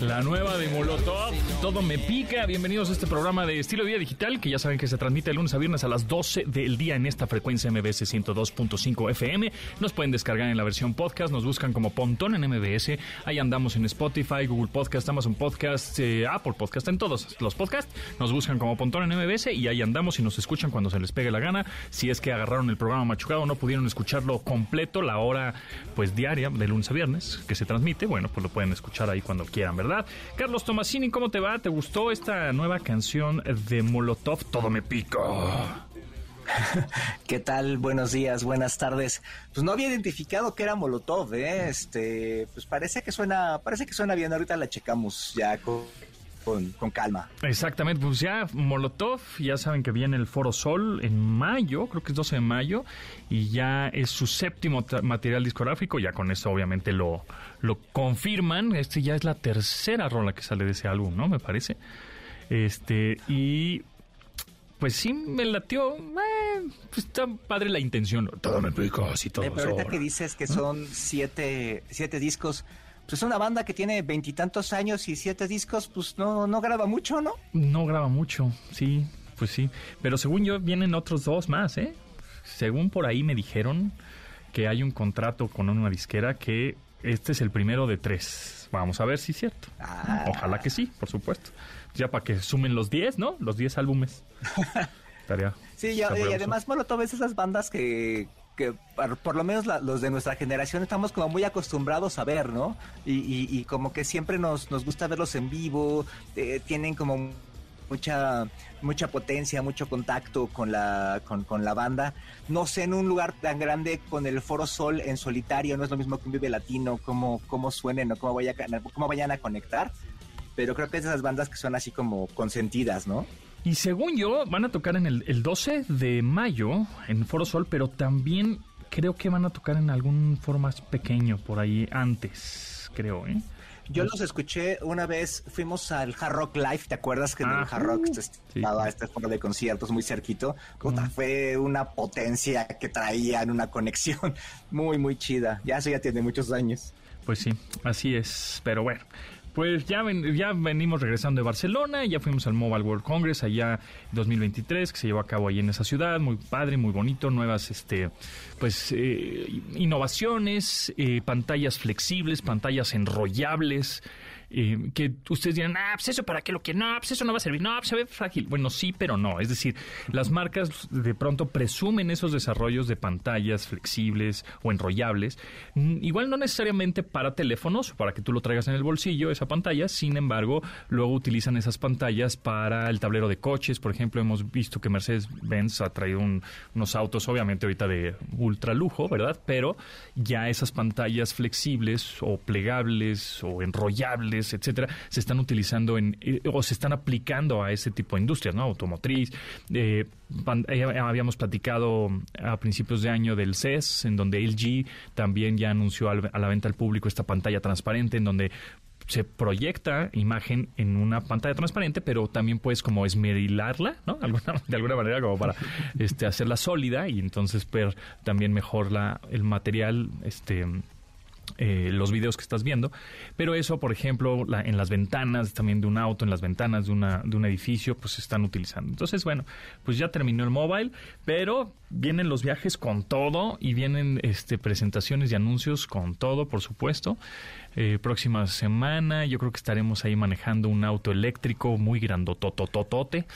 La nueva de Molotov, todo me pica. Bienvenidos a este programa de estilo de vida digital que ya saben que se transmite de lunes a viernes a las 12 del día en esta frecuencia MBS 102.5 FM. Nos pueden descargar en la versión podcast, nos buscan como Pontón en MBS. Ahí andamos en Spotify, Google Podcast, Amazon Podcast, eh, Apple Podcast, en todos los podcasts. Nos buscan como Pontón en MBS y ahí andamos y nos escuchan cuando se les pegue la gana. Si es que agarraron el programa machucado, no pudieron escucharlo completo, la hora pues diaria de lunes a viernes que se transmite, bueno, pues lo pueden escuchar ahí cuando quieran, ¿verdad? Carlos Tomasini, ¿cómo te va? ¿Te gustó esta nueva canción de Molotov? Todo me pica. ¿Qué tal? Buenos días, buenas tardes. Pues no había identificado que era Molotov, ¿eh? Este, pues parece que suena, parece que suena bien. Ahorita la checamos ya con, con, calma. Exactamente, pues ya Molotov, ya saben que viene el Foro Sol en mayo, creo que es 12 de mayo, y ya es su séptimo material discográfico, ya con eso obviamente lo, lo confirman, este ya es la tercera rola que sale de ese álbum, ¿no? Me parece. Este, y pues sí me latió. Eh, pues está padre la intención. Todo me pico así todo. Eh, pero ahorita que dices que son siete, siete discos, pues es una banda que tiene veintitantos años y siete discos, pues no, no graba mucho, ¿no? No graba mucho, sí, pues sí. Pero según yo, vienen otros dos más, ¿eh? Según por ahí me dijeron que hay un contrato con una disquera que este es el primero de tres. Vamos a ver si es cierto. Ah. Ojalá que sí, por supuesto. Ya para que sumen los diez, ¿no? Los diez álbumes. Estaría sí, y, además, bueno, todas esas bandas que, que por lo menos los de nuestra generación estamos como muy acostumbrados a ver, ¿no? Y, como que siempre nos, nos gusta verlos en vivo, eh, tienen como mucha mucha potencia, mucho contacto con la con, la banda. No sé, en un lugar tan grande con el Foro Sol en solitario, no es lo mismo que un Vive Latino, cómo, cómo suenen o cómo, cómo vayan a conectar. Pero creo que es esas bandas que son así como consentidas, ¿no? Y según yo, van a tocar en el, el 12 de mayo en Foro Sol, pero también creo que van a tocar en algún foro más pequeño por ahí antes, creo, ¿eh? Yo los escuché una vez, fuimos al Hard Rock Live, ¿te acuerdas que en el Hard Rock estaba este foro de conciertos muy cerquito? fue una potencia que traían, una conexión muy, muy chida. Ya eso ya tiene muchos años. Pues sí, así es, pero bueno. Pues ya, ya venimos regresando de Barcelona, ya fuimos al Mobile World Congress allá 2023, que se llevó a cabo ahí en esa ciudad, muy padre, muy bonito, nuevas este pues eh, innovaciones, eh, pantallas flexibles, pantallas enrollables, eh, que ustedes dirán, ah, pues eso para qué lo que, no, pues eso no va a servir, no, pues se ve frágil. Bueno, sí, pero no. Es decir, las marcas de pronto presumen esos desarrollos de pantallas flexibles o enrollables, mm, igual no necesariamente para teléfonos, para que tú lo traigas en el bolsillo, esa pantalla, sin embargo, luego utilizan esas pantallas para el tablero de coches, por ejemplo, hemos visto que Mercedes-Benz ha traído unos autos, obviamente ahorita de ultra lujo, ¿verdad? Pero ya esas pantallas flexibles o plegables o enrollables, etcétera, se están utilizando en, eh, o se están aplicando a ese tipo de industrias, ¿no? Automotriz. Eh, eh, habíamos platicado a principios de año del CES, en donde LG también ya anunció a la venta al público esta pantalla transparente, en donde se proyecta imagen en una pantalla transparente, pero también puedes como esmerilarla, ¿no? de alguna manera como para este, hacerla sólida y entonces ver también mejor la, el material este, eh, los videos que estás viendo. Pero eso, por ejemplo, en las ventanas también de un auto, en las ventanas de, una, de un edificio, pues se están utilizando. Entonces, bueno, pues ya terminó el mobile, pero vienen los viajes con todo y vienen este, presentaciones y anuncios con todo, por supuesto. Eh, próxima semana yo creo que estaremos ahí manejando un auto eléctrico muy grandotototote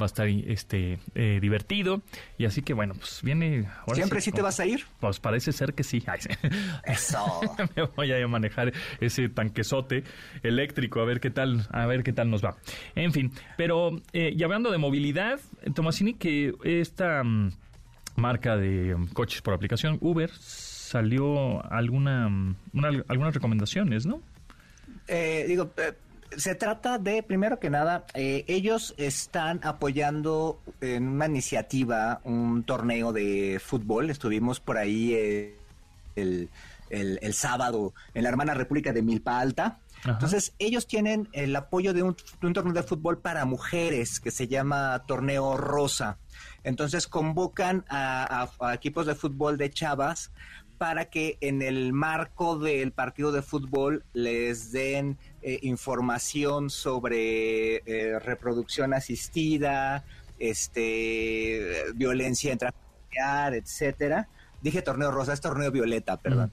va a estar este eh, divertido. Y así que bueno pues viene siempre sí, te vas a ir pues parece ser que sí, eso. Me voy a manejar ese tanquesote eléctrico a ver qué tal a ver qué tal nos va. En fin pero eh, y hablando de movilidad Tomasini que esta mm, marca de mm, coches por aplicación Uber salió alguna mm, algunas recomendaciones no eh, digo se trata de, primero que nada, eh, ellos están apoyando en una iniciativa un torneo de fútbol. Estuvimos por ahí eh, el, el, sábado en la hermana República de Milpa Alta. Entonces, ellos tienen el apoyo de un, torneo de fútbol para mujeres que se llama Torneo Rosa. Entonces, convocan a, equipos de fútbol de chavas para que en el marco del partido de fútbol les den eh, información sobre eh, reproducción asistida, este, violencia intrafamiliar, etcétera. Dije torneo rosa, es torneo violeta, perdón.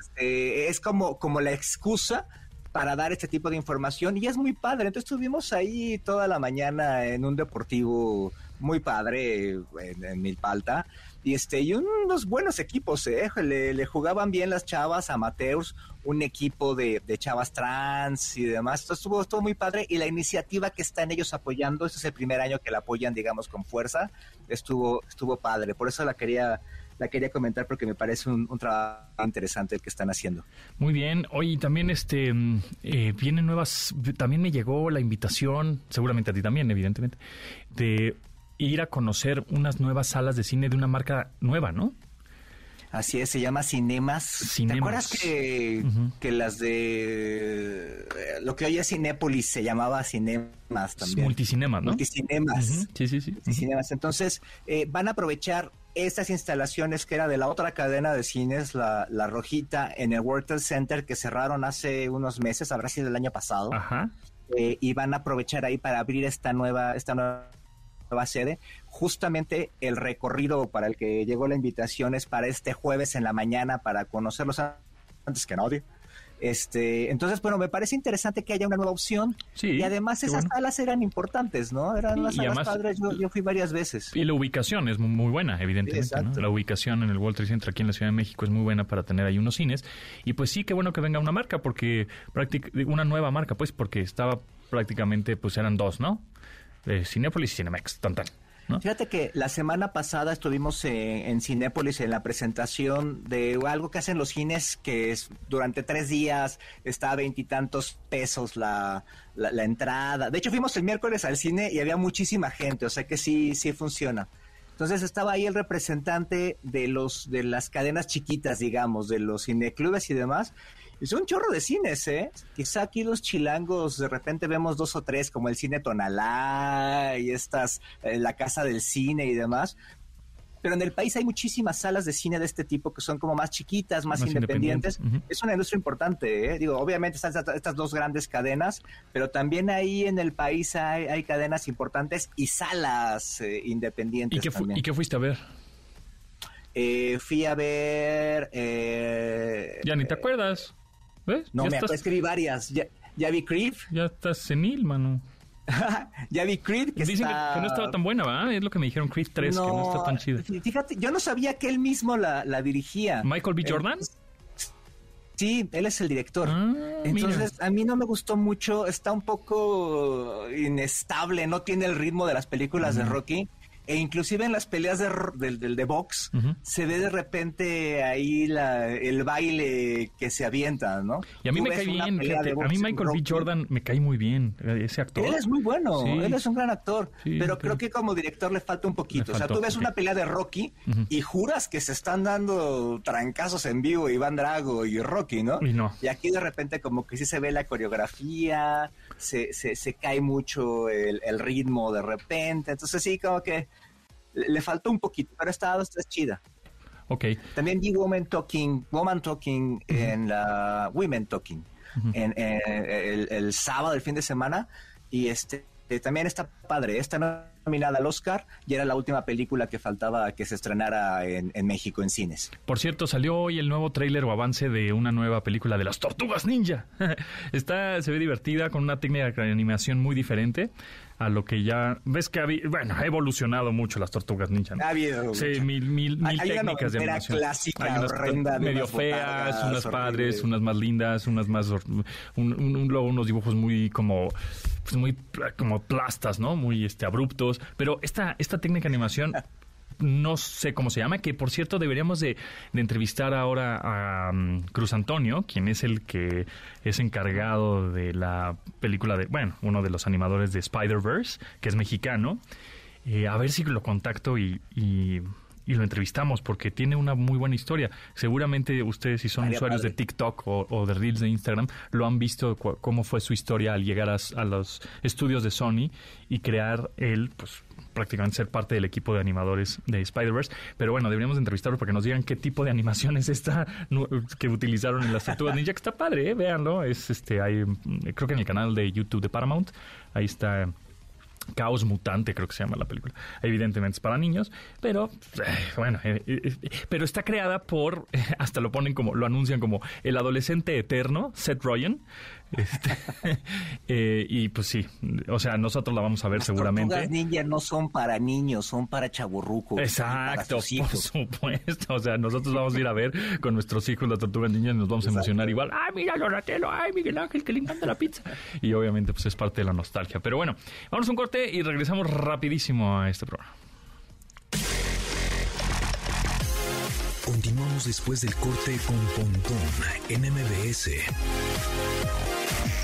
Este, es como, como la excusa para dar este tipo de información y es muy padre. Entonces estuvimos ahí toda la mañana en un deportivo muy padre en, Milpalta y este y unos buenos equipos, ¿eh? le, jugaban bien las chavas amateurs, un equipo de, chavas trans y demás. Esto estuvo, muy padre y la iniciativa que están ellos apoyando, este es el primer año que la apoyan, digamos, con fuerza, estuvo, estuvo padre. Por eso la quería la quería comentar porque me parece un, trabajo interesante el que están haciendo. Muy bien. Oye, también este eh, vienen nuevas, también me llegó la invitación, seguramente a ti también, evidentemente, de ir a conocer unas nuevas salas de cine de una marca nueva, ¿no? Así es, se llama Cinemas. ¿Te acuerdas que, que las de lo que hoy es Cinépolis se llamaba Cinemas también? Multicinemas, ¿no? Multicinemas. Sí, sí, sí. Multicinemas. Entonces, eh, van a aprovechar estas instalaciones que era de la otra cadena de cines, la, la Rojita, en el World Trade Center, que cerraron hace unos meses, habrá sido el año pasado. Ajá. Eh, y van a aprovechar ahí para abrir esta nueva, esta nueva sede. Justamente el recorrido para el que llegó la invitación es para este jueves en la mañana para conocerlos antes que nadie. Este, entonces, bueno, me parece interesante que haya una nueva opción. Sí, y además esas salas eran importantes, ¿no? Eran las salas padres, yo, fui varias veces. Y la ubicación es muy buena, evidentemente. La ubicación en el World Trade Center aquí en la Ciudad de México es muy buena para tener ahí unos cines. Y pues sí, qué bueno que venga una marca, porque una nueva marca, pues, porque estaba prácticamente, pues eran dos, ¿no? Eh, Cinepolis y Cinemex, tan tan. Fíjate que la semana pasada estuvimos en, Cinépolis en la presentación de algo que hacen los cines, que es durante tres días está a veintitantos pesos la, la, entrada. De hecho, fuimos el miércoles al cine y había muchísima gente, o sea que sí, sí funciona. Entonces estaba ahí el representante de los de las cadenas chiquitas, digamos, de los cineclubes y demás, es un chorro de cines, ¿eh? Quizá aquí los chilangos de repente vemos dos o tres, como el cine Tonalá y estas, eh, la casa del cine y demás. Pero en el país hay muchísimas salas de cine de este tipo que son como más chiquitas, más, independientes. Es una industria importante, ¿eh? Digo, obviamente están estas dos grandes cadenas, pero también ahí en el país hay, cadenas importantes y salas eh, independientes. ¿Y qué, ¿Y qué fuiste a ver? Eh, fui a ver... ya ni te acuerdas. No, me estás... escribí varias. Ya, vi Creed. Ya estás senil, mano. ya vi Creed. Que Dicen que, no estaba tan buena, ¿verdad? Es lo que me dijeron Creed 3, que no está tan chida. Fíjate, yo no sabía que él mismo la, dirigía. ¿Michael B. Jordan? sí, él es el director. Ah, Entonces, a mí no me gustó mucho. Está un poco inestable, no tiene el ritmo de las películas de Rocky e inclusive en las peleas de, del de, box se ve de repente ahí la, el baile que se avienta, ¿no? Y a mí me cae bien, a mí Michael B. Jordan me cae muy bien, ese actor. Él es muy bueno, él es un gran actor, pero creo que como director le falta un poquito. o sea, tú ves una pelea de Rocky y juras que se están dando trancazos en vivo Iván Drago y Rocky, ¿no? Y no. Y aquí de repente como que sí se ve la coreografía, se, se, se cae mucho el, el ritmo de repente, entonces sí, como que le faltó un poquito, pero esta, está chida. Ok. También vi Woman Talking, Woman Talking en la Women Talking en, el, sábado, el fin de semana, y este también está padre. Esta nominada al Oscar y era la última película que faltaba que se estrenara en, México en cines. Por cierto, salió hoy el nuevo tráiler o avance de una nueva película de las Tortugas Ninja. está, se ve divertida con una técnica de animación muy diferente a lo que ya ves que ha, bueno, ha evolucionado mucho las tortugas ninja. Ha habido sí, mil, mil, mil técnicas de animación. clásica, Hay unas medio feas, unas padres, unas más lindas, unas más un, un, unos dibujos muy como pues muy como plastas, ¿no? Muy este abruptos, pero esta esta técnica de animación no sé cómo se llama, que por cierto deberíamos de, entrevistar ahora a mm, Cruz Antonio, quien es el que es encargado de la película de, bueno, uno de los animadores de Spider-Verse, que es mexicano. Eh, a ver si lo contacto y, y, y lo entrevistamos porque tiene una muy buena historia. Seguramente ustedes, si son usuarios de TikTok o, de Reels de Instagram, lo han visto cómo fue su historia al llegar a, los estudios de Sony y crear él, pues prácticamente ser parte del equipo de animadores de Spider-Verse. Pero bueno, deberíamos entrevistarlo para que nos digan qué tipo de animación es esta que utilizaron en las tortugas ninja, que está padre, ¿eh? véanlo. Es este, hay, creo que en el canal de YouTube de Paramount, ahí está Caos Mutante, creo que se llama la película. Evidentemente es para niños, pero eh, bueno, eh, eh, pero está creada por, hasta lo ponen como, lo anuncian como el adolescente eterno, Seth Rogen. Este, y pues sí, o sea, nosotros la vamos a ver Las seguramente. Las ninja no son para niños, son para chaburrucos. Exacto, por supuesto. O sea, nosotros vamos a ir a ver con nuestros hijos las tortugas ninja y nos vamos a emocionar igual. ¡Ay, mira Donatello! ¡Ay, Miguel Ángel, que le encanta la pizza! Y obviamente, pues es parte de la nostalgia. Pero bueno, vamos a un corte y regresamos rapidísimo a este programa. Continuamos después del corte con Pontón en MBS.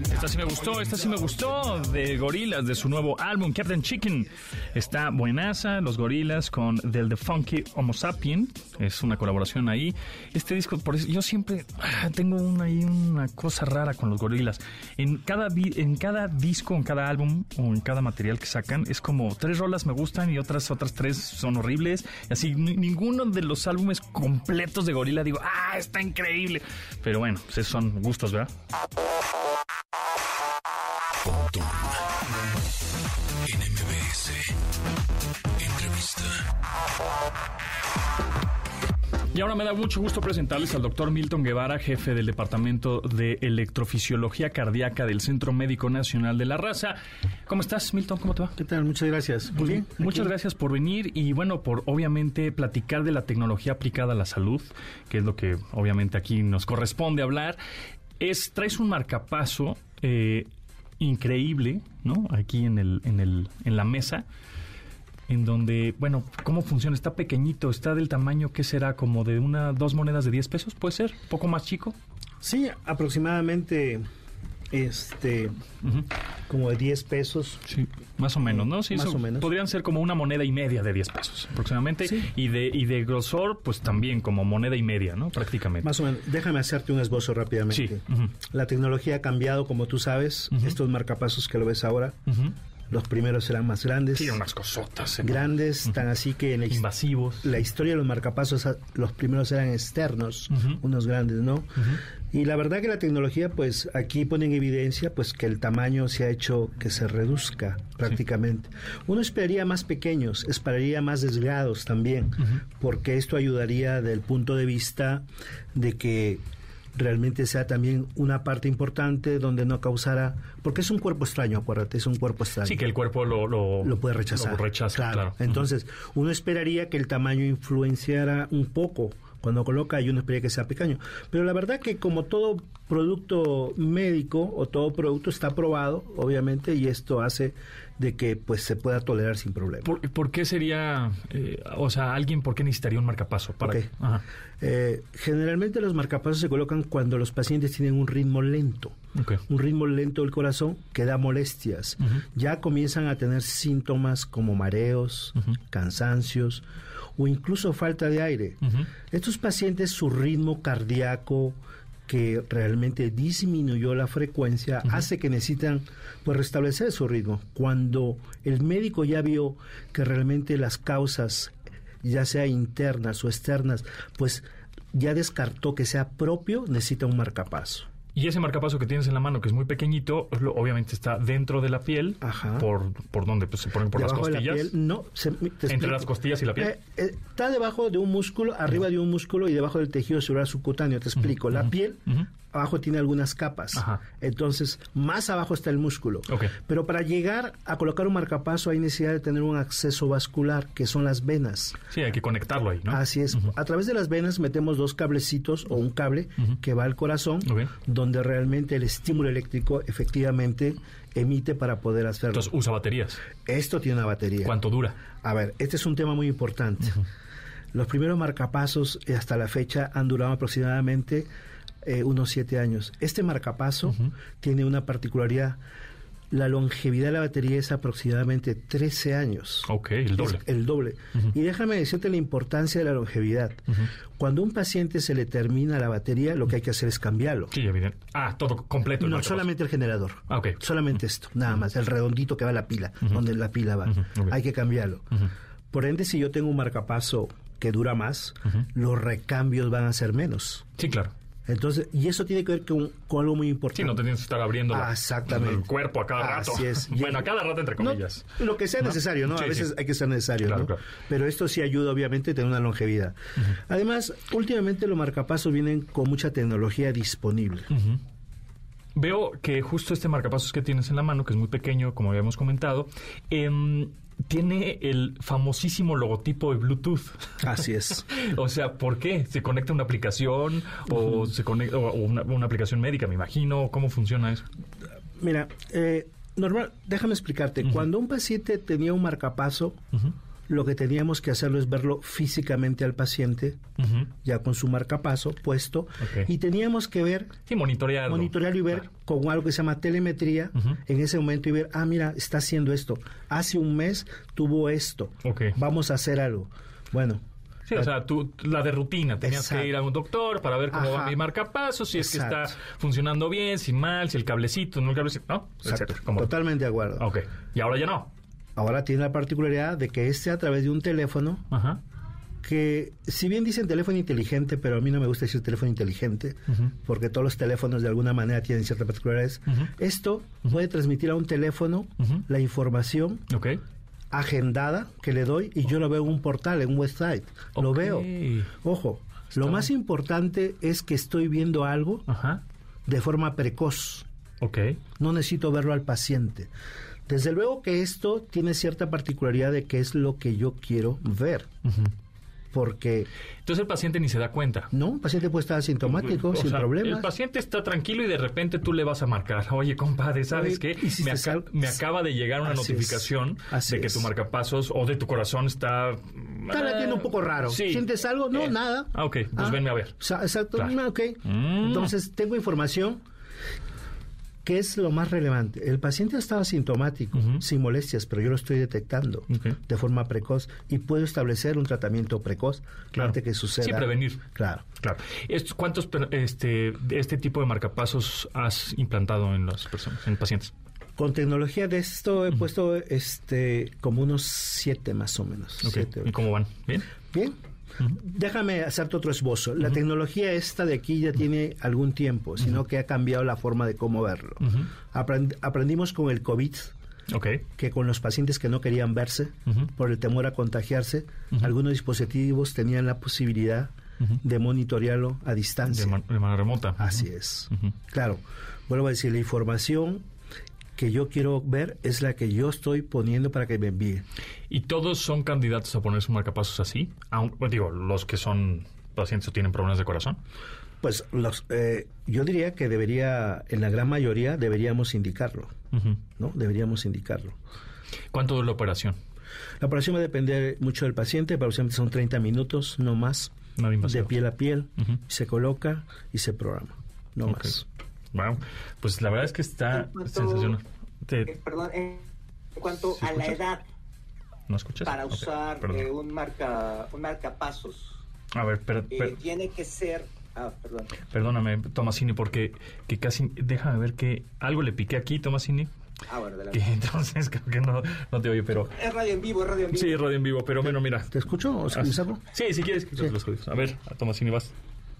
Esta sí me gustó, esta sí me gustó de Gorilas, de su nuevo álbum Captain Chicken. Está buenaza, los Gorilas con Del The Funky Homo Sapien. Es una colaboración ahí. Este disco, por eso, yo siempre ah, tengo una, ahí una cosa rara con los Gorilas. En cada, en cada disco, en cada álbum o en cada material que sacan, es como tres rolas me gustan y otras, otras tres son horribles. Así, ninguno de los álbumes completos de Gorila digo, ah, está increíble. Pero bueno, pues son gustos, ¿verdad? Y ahora me da mucho gusto presentarles al doctor Milton Guevara, jefe del Departamento de Electrofisiología Cardíaca del Centro Médico Nacional de la Raza. ¿Cómo estás, Milton? ¿Cómo te va? ¿Qué tal? Muchas gracias. Muy bien. Muchas gracias por venir y, bueno, por obviamente platicar de la tecnología aplicada a la salud, que es lo que obviamente aquí nos corresponde hablar. Es, traes un marcapaso eh, increíble, ¿no? Aquí en, el, en, el, en la mesa, en donde, bueno, ¿cómo funciona? Está pequeñito, está del tamaño, ¿qué será? Como de una, dos monedas de 10 pesos, ¿puede ser? ¿Un poco más chico? Sí, aproximadamente este como de 10 pesos. Sí, más o menos, ¿no? Sí, más o menos. Podrían ser como una moneda y media de 10 pesos aproximadamente. Y, de, y de grosor, pues también como moneda y media, ¿no? Prácticamente. Más o menos. Déjame hacerte un esbozo rápidamente. Sí. La tecnología ha cambiado, como tú sabes. Estos marcapasos que lo ves ahora. Los primeros eran más grandes. Sí, unas cosotas. Grandes, tan así que... En Invasivos. La historia de los marcapasos, los primeros eran externos, unos grandes, ¿no? Y la verdad que la tecnología, pues aquí pone en evidencia pues que el tamaño se ha hecho que se reduzca prácticamente. Uno esperaría más pequeños, esperaría más desgados también, porque esto ayudaría del punto de vista de que realmente sea también una parte importante donde no causara, porque es un cuerpo extraño, acuérdate, es un cuerpo extraño. Sí, que el cuerpo lo, lo, puede rechazar. Lo rechaza, claro. Entonces, uno esperaría que el tamaño influenciara un poco cuando coloca y uno espera que sea pequeño. Pero la verdad que como todo producto médico o todo producto está aprobado, obviamente, y esto hace de que pues se pueda tolerar sin problema. ¿Por, qué sería, eh, o sea, alguien, por qué necesitaría un marcapaso? Para eh, generalmente los marcapasos se colocan cuando los pacientes tienen un ritmo lento, un ritmo lento del corazón que da molestias. Ya comienzan a tener síntomas como mareos, cansancios, o incluso falta de aire. Estos pacientes, su ritmo cardíaco que realmente disminuyó la frecuencia, hace que necesitan pues restablecer su ritmo. Cuando el médico ya vio que realmente las causas, ya sea internas o externas, pues ya descartó que sea propio, necesita un marcapaso. Y ese marcapaso que tienes en la mano, que es muy pequeñito, obviamente está dentro de la piel. Ajá. ¿Por, por dónde? Pues se ponen por las costillas. no, entre las costillas y la piel. Eh, eh, está debajo de un músculo, arriba de un músculo y debajo del tejido celular subcutáneo. Te explico. La piel abajo tiene algunas capas. Entonces, más abajo está el músculo. Pero para llegar a colocar un marcapaso hay necesidad de tener un acceso vascular, que son las venas. Sí, hay que conectarlo ahí, ¿no? Así es. A través de las venas metemos dos cablecitos o un cable que va al corazón, donde realmente el estímulo eléctrico efectivamente emite para poder hacerlo. Entonces, usa baterías. Esto tiene una batería. ¿Cuánto dura? A ver, este es un tema muy importante. Los primeros marcapasos hasta la fecha han durado aproximadamente eh, unos siete años. Este marcapaso tiene una particularidad la longevidad de la batería es aproximadamente 13 años. Ok, el doble. el doble. Y déjame decirte la importancia de la longevidad. Cuando a un paciente se le termina la batería, lo que hay que hacer es cambiarlo. Sí, evidente. Ah, todo completo. no, solamente el generador. Ah, ok. Solamente esto, nada más, el redondito que va a la pila, donde la pila va. Hay que cambiarlo. Por ende, si yo tengo un marcapaso que dura más, los recambios van a ser menos. Sí, claro. Entonces, y eso tiene que ver con, algo muy importante. Sí, no tienes que estar abriendo ah, exactamente. el cuerpo a cada rato. Así es. bueno, a cada rato, entre comillas. lo que sea necesario, ¿no? a veces hay que ser necesario, ¿no? Pero esto sí ayuda, obviamente, a tener una longevidad. Además, últimamente los marcapasos vienen con mucha tecnología disponible. Veo que justo este marcapasos que tienes en la mano, que es muy pequeño, como habíamos comentado, eh, tiene el famosísimo logotipo de Bluetooth. Así es. o sea, ¿por qué? ¿Se conecta una aplicación o se conecta o una, aplicación médica, me imagino? ¿Cómo funciona eso? Mira, eh, normal, déjame explicarte. Cuando un paciente tenía un marcapaso, lo que teníamos que hacerlo es verlo físicamente al paciente, ya con su marcapaso puesto, y teníamos que ver... Sí, monitorearlo. Monitorearlo y ver con algo que se llama telemetría en ese momento y ver, ah, mira, está haciendo esto. Hace un mes tuvo esto. Vamos a hacer algo. Bueno, Sí, o sea, tú, la de rutina, tenías que ir a un doctor para ver cómo va mi marcapaso, si es que está funcionando bien, si mal, si el cablecito, no el cablecito, ¿no? Totalmente de acuerdo. Ok, y ahora ya no. Ahora tiene la particularidad de que este a través de un teléfono, que si bien dicen teléfono inteligente, pero a mí no me gusta decir teléfono inteligente, porque todos los teléfonos de alguna manera tienen ciertas particularidades, esto puede transmitir a un teléfono la información agendada que le doy y yo lo veo en un portal, en un website. Lo veo. Ojo, lo más importante es que estoy viendo algo de forma precoz. No necesito verlo al paciente. Desde luego que esto tiene cierta particularidad de qué es lo que yo quiero ver. Porque... Entonces el paciente ni se da cuenta. No, el paciente puede estar asintomático, sin problemas. El paciente está tranquilo y de repente tú le vas a marcar, oye, compadre, ¿sabes qué? me, acaba de llegar una notificación de que tu marcapasos o de tu corazón está... Está latiendo un poco raro. ¿Sientes algo? No, eh, nada. Ah, ok, pues ah, venme a ver. Exacto, ok. Mm. Entonces tengo información ¿Qué es lo más relevante? El paciente estaba asintomático, sin molestias, pero yo lo estoy detectando de forma precoz y puedo establecer un tratamiento precoz antes que suceda. Sí, prevenir. Claro. claro. ¿Cuántos este, este tipo de marcapasos has implantado en las personas, en pacientes? Con tecnología de esto he puesto este como unos siete más o menos. ¿Y cómo van? ¿Bien? Bien. Déjame hacerte otro esbozo. La tecnología esta de aquí ya tiene algún tiempo, sino que ha cambiado la forma de cómo verlo. aprendimos con el COVID que con los pacientes que no querían verse por el temor a contagiarse, algunos dispositivos tenían la posibilidad de monitorearlo a distancia. De, manera remota. Así es. Claro, vuelvo a decir, la información que yo quiero ver es la que yo estoy poniendo para que me envíe. ¿Y todos son candidatos a ponerse marcapasos así? Aun, pues digo, los que son pacientes o tienen problemas de corazón. Pues los, eh, yo diría que debería, en la gran mayoría, deberíamos indicarlo, ¿no? Deberíamos indicarlo. ¿Cuánto dura la operación? La operación va a depender mucho del paciente, aproximadamente son 30 minutos, no más, de piel a piel, se coloca y se programa, no más. Bueno, pues la verdad es que está sensacional. Eh, perdón, en cuanto a la edad. ¿No escuchas? Para usar eh, un marca un marcapasos. A ver, pero, eh, tiene que ser Ah, perdón. Perdóname, Tomasini, porque que casi déjame ver que algo le piqué aquí, Tomasini. Ah, bueno, Que entonces creo que no, no, te oye, pero... Es radio en vivo, es radio en vivo. Sí, radio en vivo, pero bueno, mira. ¿Te escucho o Sí, si quieres, a ver, a Tomasini vas.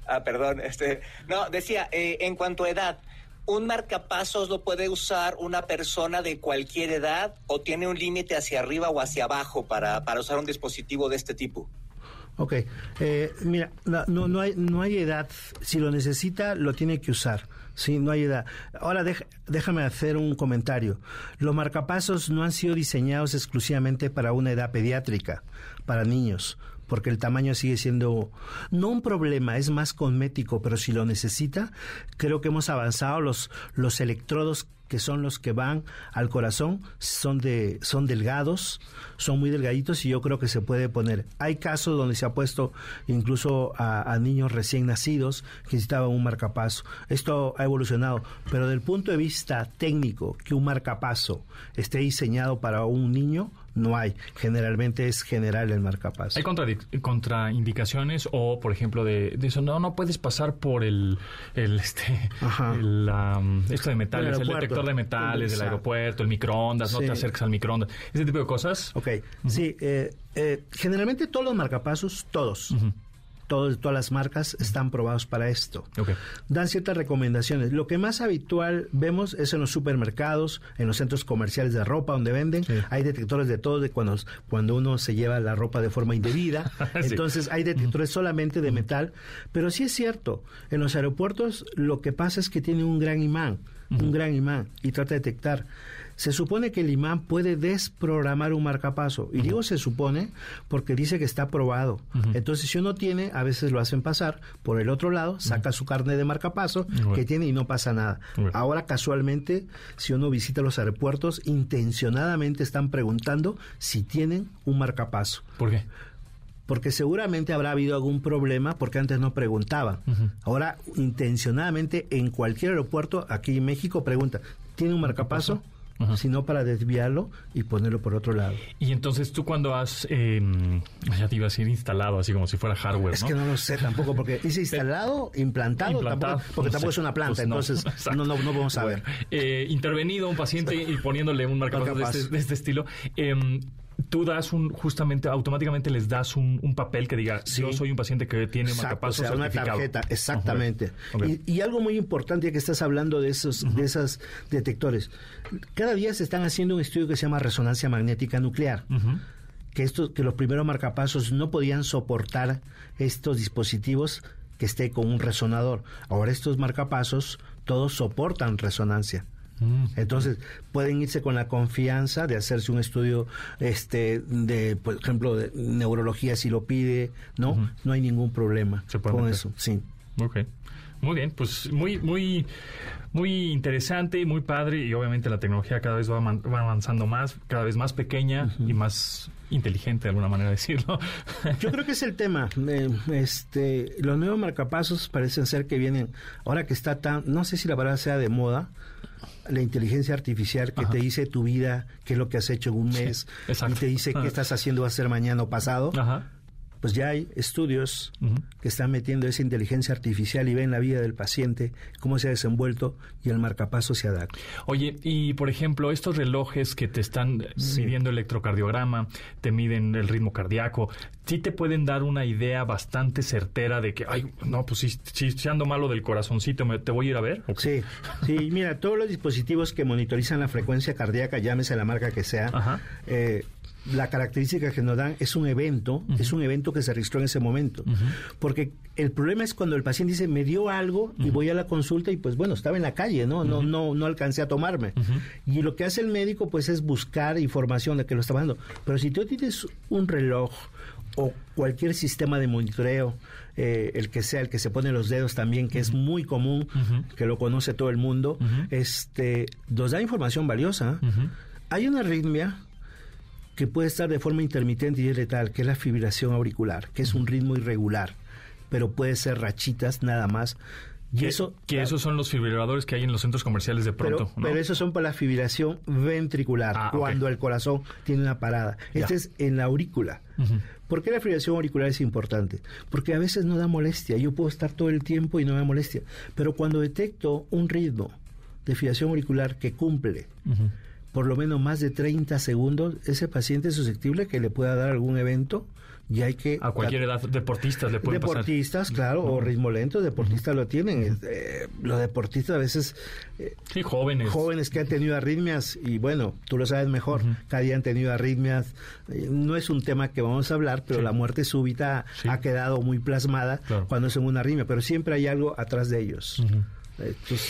Ah, perdón, este... No, decía, en cuanto a edad, ¿Un marcapasos lo puede usar una persona de cualquier edad o tiene un límite hacia arriba o hacia abajo para, para usar un dispositivo de este tipo? Ok, eh, mira, no, no, hay, no hay edad. Si lo necesita, lo tiene que usar. Sí, no hay edad. Ahora déjame hacer un comentario. Los marcapasos no han sido diseñados exclusivamente para una edad pediátrica, para niños porque el tamaño sigue siendo no un problema, es más cosmético, pero si lo necesita, creo que hemos avanzado los los electrodos que son los que van al corazón, son de son delgados, son muy delgaditos y yo creo que se puede poner. Hay casos donde se ha puesto incluso a, niños recién nacidos que necesitaban un marcapaso. Esto ha evolucionado, pero del punto de vista técnico, que un marcapaso esté diseñado para un niño, no hay. Generalmente es general el marcapaso. ¿Hay contraindicaciones o, por ejemplo, de, eso? No, no puedes pasar por el, el este, el, esto de metales, el, detector de metales del aeropuerto, el microondas, no te acerques al microondas, ese tipo de cosas. Ok, sí. Eh, eh, generalmente todos los marcapasos, todos todas las marcas están probados para esto. Dan ciertas recomendaciones. Lo que más habitual vemos es en los supermercados, en los centros comerciales de ropa donde venden. Hay detectores de todo de cuando, cuando uno se lleva la ropa de forma indebida. Entonces hay detectores solamente de metal. Pero sí es cierto, en los aeropuertos lo que pasa es que tiene un gran imán, un gran imán y trata de detectar. Se supone que el imán puede desprogramar un marcapaso. Y digo se supone porque dice que está aprobado. Entonces, si uno tiene, a veces lo hacen pasar por el otro lado, saca su carne de marcapaso que tiene y no pasa nada. Ahora, casualmente, si uno visita los aeropuertos, intencionadamente están preguntando si tienen un marcapaso. ¿Por qué? porque seguramente habrá habido algún problema porque antes no preguntaban. Ahora, intencionadamente, en cualquier aeropuerto aquí en México pregunta, ¿tiene un marcapaso? Sino para desviarlo y ponerlo por otro lado. Y entonces tú cuando has, eh, ya te iba a decir instalado, así como si fuera hardware, Es que no lo sé tampoco, porque dice instalado, implantado, porque tampoco es una planta, pues entonces no, no, no, vamos a ver. Eh, intervenido un paciente y poniéndole un marcador de, este, de este, estilo. Eh, tú das un, justamente, automáticamente les das un, papel que diga, yo soy un paciente que tiene marcapasos o una tarjeta, exactamente. Y, algo muy importante, ya que estás hablando de esos, de esos detectores, cada día se están haciendo un estudio que se llama resonancia magnética nuclear. Que, estos, que los primeros marcapasos no podían soportar estos dispositivos que esté con un resonador. Ahora estos marcapasos todos soportan resonancia. Mm. Entonces, pueden irse con la confianza de hacerse un estudio, este, de, por ejemplo, de neurología si lo pide, ¿no? No hay ningún problema con eso, sí. Ok. Muy bien, pues muy, muy, muy interesante, muy padre y obviamente la tecnología cada vez va, avanzando más, cada vez más pequeña y más inteligente de alguna manera decirlo. Yo creo que es el tema. Eh, este, los nuevos marcapasos parecen ser que vienen, ahora que está tan, no sé si la palabra sea de moda, la inteligencia artificial que te dice tu vida, qué es lo que has hecho en un mes, y te dice qué estás haciendo va a ser mañana o pasado. Ajá pues ya hay estudios que están metiendo esa inteligencia artificial y ven la vida del paciente, cómo se ha desenvuelto y el marcapaso se adapta. Oye, y por ejemplo, estos relojes que te están midiendo electrocardiograma, te miden el ritmo cardíaco, sí te pueden dar una idea bastante certera de que, ay, no, pues si, si, ando malo del corazoncito, ¿me, ¿te voy a ir a ver? Sí, sí, mira, todos los dispositivos que monitorizan la frecuencia cardíaca, llámese la marca que sea, eh, la característica que nos dan es un evento, es un evento que se registró en ese momento. Porque el problema es cuando el paciente dice, me dio algo y voy a la consulta y pues bueno, estaba en la calle, ¿no? No, no, no alcancé a tomarme. Y lo que hace el médico pues es buscar información de que lo está dando. Pero si tú tienes un reloj o cualquier sistema de monitoreo, eh, el que sea, el que se pone los dedos también, que es muy común, que lo conoce todo el mundo, este, nos da información valiosa. Hay una arritmia que puede estar de forma intermitente y es letal, que es la fibrilación auricular, que es un ritmo irregular, pero puede ser rachitas nada más. Y eso, que esos son los fibriladores que hay en los centros comerciales de pronto. Pero, pero esos son para la fibrilación ventricular, ah, cuando el corazón tiene una parada. Este es en la aurícula. ¿Por qué la fibrilación auricular es importante? Porque a veces no da molestia. Yo puedo estar todo el tiempo y no me da molestia. Pero cuando detecto un ritmo de fibrilación auricular que cumple, por lo menos más de 30 segundos, ese paciente es susceptible que le pueda dar algún evento y hay que... A cualquier edad, deportistas le puede Deportistas, claro, o ritmo lento, deportistas lo tienen. Eh, los deportistas a veces... Eh, sí, jóvenes. Jóvenes que han tenido arritmias, y bueno, tú lo sabes mejor, cada día han tenido arritmias. Eh, no es un tema que vamos a hablar, pero la muerte súbita ha quedado muy plasmada cuando es en una arritmia, pero siempre hay algo atrás de ellos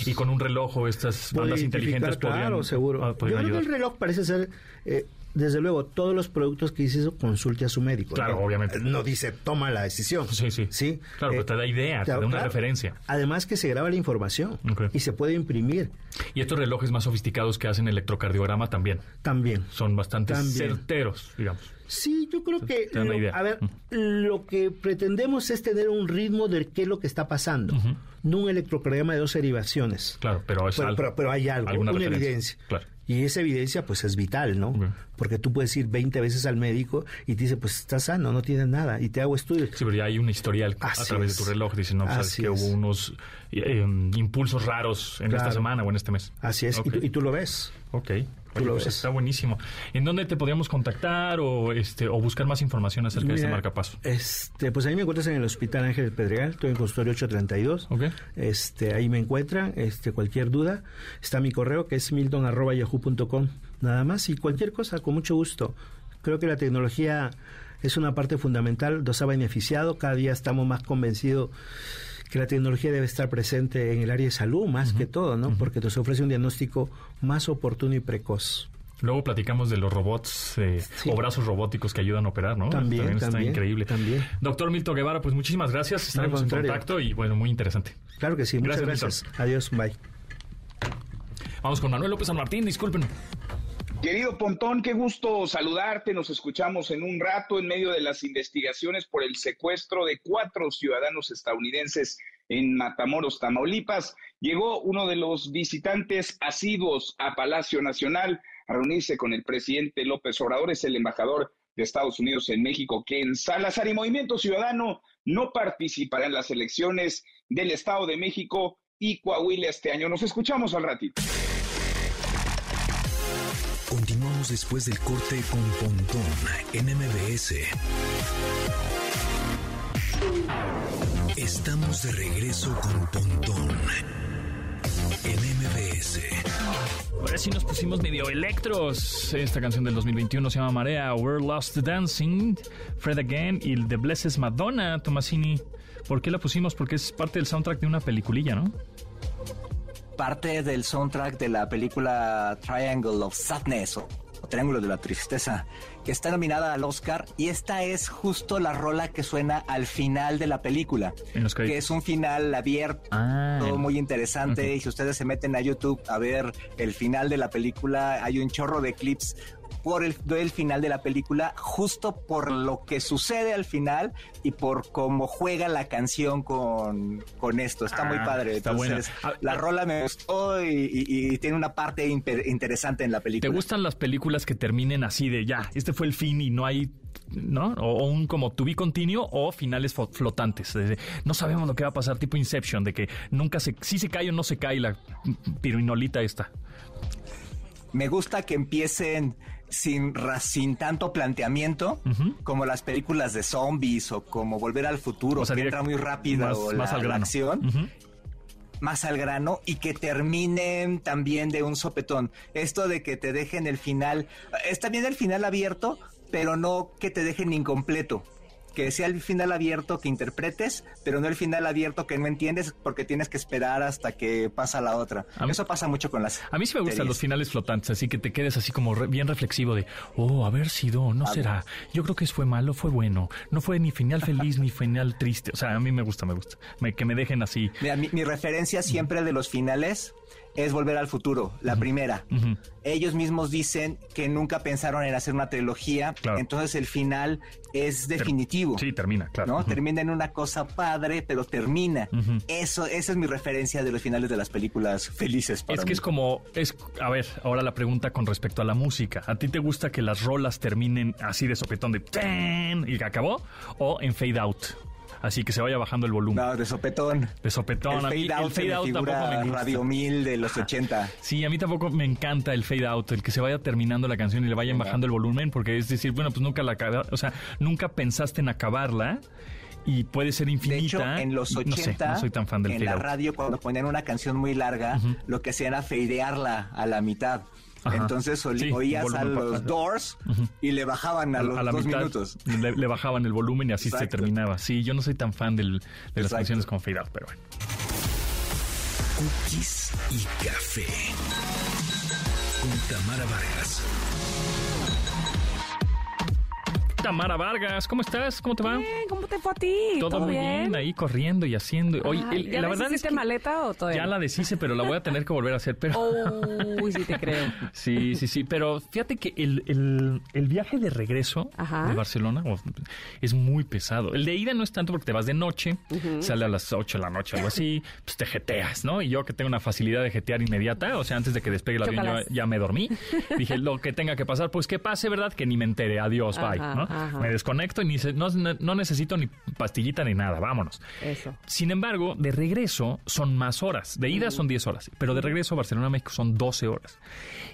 y con un reloj o estas bandas inteligentes Claro, seguro. Ah, Yo creo que el reloj parece ser... Eh, desde luego, todos los productos que dice eso, consulte a su médico. Claro, obviamente. No dice toma la decisión. Sí, sí. ¿Sí? Claro, pero te da idea, te, da una referencia. Además que se graba la información y se puede imprimir. Y estos relojes más sofisticados que hacen electrocardiograma también. También. Son bastante certeros, digamos. Sí, yo creo que, a ver, lo que pretendemos es tener un ritmo de qué es lo que está pasando, no un electrocardiograma de dos derivaciones. Claro, pero, pero, hay algo, una evidencia. Claro. Y esa evidencia pues es vital, ¿no? Porque tú puedes ir 20 veces al médico y te dice, pues estás sano, no tienes nada, y te hago estudios. Sí, pero ya hay un historial a través de tu reloj, dice, no, sabes que hubo unos eh, em, impulsos raros en esta semana o en este mes. Así es, y, tú, y, tú, lo ves. Ok. Pues está buenísimo. ¿En dónde te podríamos contactar o este o buscar más información acerca de este marcapaso? Este, pues ahí me encuentras en el Hospital Ángel Pedregal, estoy en consultorio 832. Okay. Este, ahí me encuentran, este, cualquier duda, está mi correo que es milton@yahoo.com, nada más y cualquier cosa con mucho gusto. Creo que la tecnología es una parte fundamental, nos ha beneficiado, cada día estamos más convencidos que la tecnología debe estar presente en el área de salud más que todo, ¿no? Porque nos ofrece un diagnóstico más oportuno y precoz. Luego platicamos de los robots eh, o brazos robóticos que ayudan a operar, ¿no? También, está increíble. También. Doctor Milton Guevara, pues muchísimas gracias. Estaremos en contacto y bueno, muy interesante. Claro que sí. Muchas gracias. Adiós. Bye. Vamos con Manuel López San Martín. Disculpen. Querido Pontón, qué gusto saludarte. Nos escuchamos en un rato en medio de las investigaciones por el secuestro de cuatro ciudadanos estadounidenses en Matamoros, Tamaulipas. Llegó uno de los visitantes asiduos a Palacio Nacional a reunirse con el presidente López Obrador, es el embajador de Estados Unidos en México, que en Salazar y Movimiento Ciudadano no participará en las elecciones del Estado de México y Coahuila este año. Nos escuchamos al ratito. Después del corte con Pontón en MBS. Estamos de regreso con Pontón en MBS. Ahora sí nos pusimos medio electros. Esta canción del 2021 se llama Marea, We're Lost Dancing, Fred Again y The Blesses Madonna, Tomasini. ¿Por qué la pusimos? Porque es parte del soundtrack de una peliculilla, ¿no? parte del soundtrack de la película Triangle of Sadness o, Triángulo de la Tristeza, que está nominada al Oscar y esta es justo la rola que suena al final de la película, que es un final abierto, ah, muy interesante y si ustedes se meten a YouTube a ver el final de la película, hay un chorro de clips por el, final de la película, justo por lo que sucede al final y por cómo juega la canción con, con esto. Está muy ah, padre. Entonces, ah, la ah. rola me gustó y, tiene una parte interesante en la película. ¿Te gustan las películas que terminen así de ya, este fue el fin y no hay ¿no? O, un como to be continuo o finales flotantes. no sabemos lo que va a pasar, tipo Inception, de que nunca se, si se cae o no se cae la pirinolita esta. Me gusta que empiecen sin, sin tanto planteamiento como las películas de zombies o como Volver al Futuro, que entra muy rápido más, la, acción. Más al grano y que terminen también de un sopetón. Esto de que te dejen el final, está bien el final abierto, pero no que te dejen incompleto que sea el final abierto que interpretes, pero no el final abierto que no entiendes porque tienes que esperar hasta que pasa la otra. Eso pasa mucho con las. A mí sí me gustan los finales flotantes, así que te quedes así como bien reflexivo de, oh, haber sido, no será. Yo creo que fue malo, fue bueno. No fue ni final feliz ni final triste. O sea, a mí me gusta, me gusta. que me dejen así. mi, mi referencia siempre de los finales es Volver al Futuro, la primera. Ellos mismos dicen que nunca pensaron en hacer una trilogía, entonces el final es definitivo. sí, termina, claro. ¿no? Termina en una cosa padre, pero termina. Eso, esa es mi referencia de los finales de las películas felices. es que es como, es, a ver, ahora la pregunta con respecto a la música. ¿A ti te gusta que las rolas terminen así de sopetón de y que acabó? ¿O en fade out? Así que se vaya bajando el volumen. No, de sopetón. De sopetón. El fade out, el fade out tampoco me gusta. Radio 1000 de los 80. Sí, a mí tampoco me encanta el fade out, el que se vaya terminando la canción y le vayan bajando el volumen, porque es decir, bueno, pues nunca la o sea, nunca pensaste en acabarla y puede ser infinita. De hecho, en los 80, no, soy tan fan del en la radio cuando ponían una canción muy larga, lo que hacían era fadearla a la mitad. Entonces oías a los Doors y le bajaban a, los dos minutos. Le, bajaban el volumen y así se terminaba. Sí, yo no soy tan fan del, de las canciones con fade pero bueno. Cookies y café. Con Tamara Vargas. Tamara Vargas, ¿cómo estás? ¿Cómo te va? Bien, ¿cómo te fue a ti? Todo, muy bien? ahí corriendo y haciendo. Oye, ¿ya la verdad es que maleta o todavía? Ya la deshice, pero la voy a tener que volver a hacer. Pero... Uy, sí te creo. sí, sí, sí. Pero fíjate que el, viaje de regreso de Barcelona es muy pesado. El de ida no es tanto porque te vas de noche, sale a las 8 de la noche, algo así, pues te jeteas, ¿no? Y yo que tengo una facilidad de jetear inmediata, o sea, antes de que despegue el avión ya me dormí. Dije, lo que tenga que pasar, pues que pase, ¿verdad? Que ni me entere. Adiós, bye. ¿no? Me desconecto y ni no, no, necesito ni pastillita ni nada. Vámonos. Eso. Sin embargo, de regreso son más horas. De ida son 10 horas, pero de regreso a Barcelona, México son 12 horas.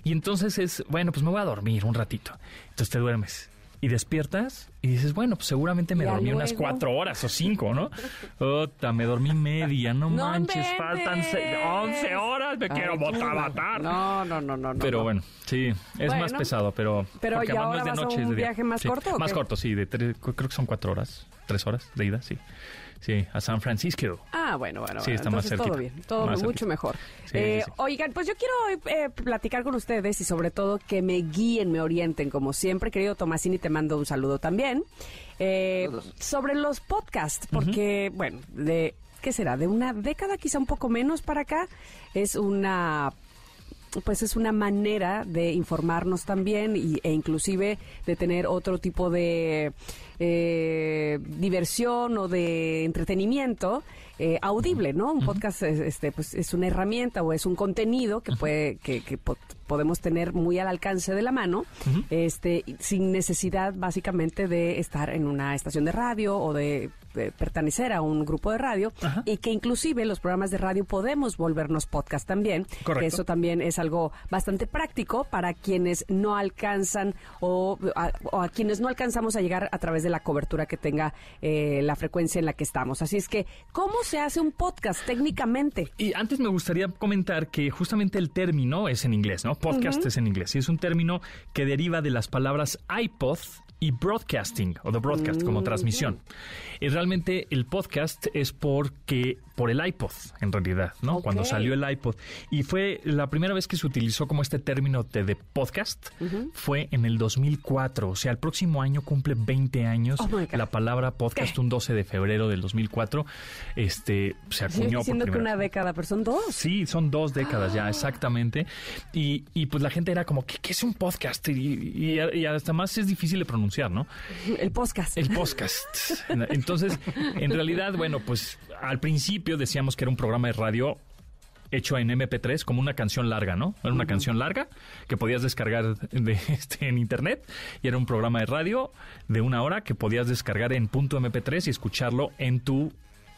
Y entonces es, bueno, pues me voy a dormir un ratito. Entonces te duermes y despiertas y dices, bueno, pues seguramente me dormí unas cuatro horas o cinco, ¿no? Ota, me dormí media, no, manches, faltan once horas, me quiero botar, matar. No, no, no, no. Pero bueno, sí, es más pesado, pero... Pero ya ahora vas a un viaje más corto, Más corto, sí, de creo que son cuatro horas, tres horas de ida, sí. Sí, a San Francisco. Ah, bueno, bueno. Sí, está más todo bien, todo mucho mejor. Eh, oigan, pues yo quiero eh, platicar con ustedes y sobre todo que me guíen, me orienten, como siempre. Querido Tomasini, te mando un saludo también. Eh, sobre los podcasts, porque, bueno, de ¿qué será? De una década, quizá un poco menos para acá, es una pues es una manera de informarnos también y, e inclusive de tener otro tipo de eh, diversión o de entretenimiento eh, audible, ¿no? Un podcast es, este, pues, es una herramienta o es un contenido que puede que, que podemos tener muy al alcance de la mano, este, sin necesidad básicamente de estar en una estación de radio o de, pertenecer a un grupo de radio y que inclusive los programas de radio podemos volvernos podcast también. Que eso también es algo bastante práctico para quienes no alcanzan o a, quienes no alcanzamos a llegar a través de la cobertura que tenga eh, la frecuencia en la que estamos. Así es que, ¿cómo se hace un podcast técnicamente? Y antes me gustaría comentar que justamente el término es en inglés, ¿no? Podcast es en inglés y es un término que deriva de las palabras iPod y broadcasting o the broadcast como mm, transmisión. Y realmente el podcast es porque por el iPod, en realidad, ¿no? Cuando salió el iPod. Y fue la primera vez que se utilizó como este término de, podcast, fue en el 2004. O sea, el próximo año cumple 20 años. Oh la palabra podcast, un 12 de febrero del 2004, este, se acuñó diciendo que una década, pero son dos. Sí, son dos décadas ya, exactamente. Y, y, pues la gente era como, ¿qué, es un podcast? Y, y, hasta más es difícil de pronunciar, ¿no? El podcast. El podcast. Entonces, en realidad, bueno, pues al principio decíamos que era un programa de radio hecho en MP3 como una canción larga, ¿no? Era una canción larga que podías descargar de, este, en internet y era un programa de radio de una hora que podías descargar en punto MP3 y escucharlo en tu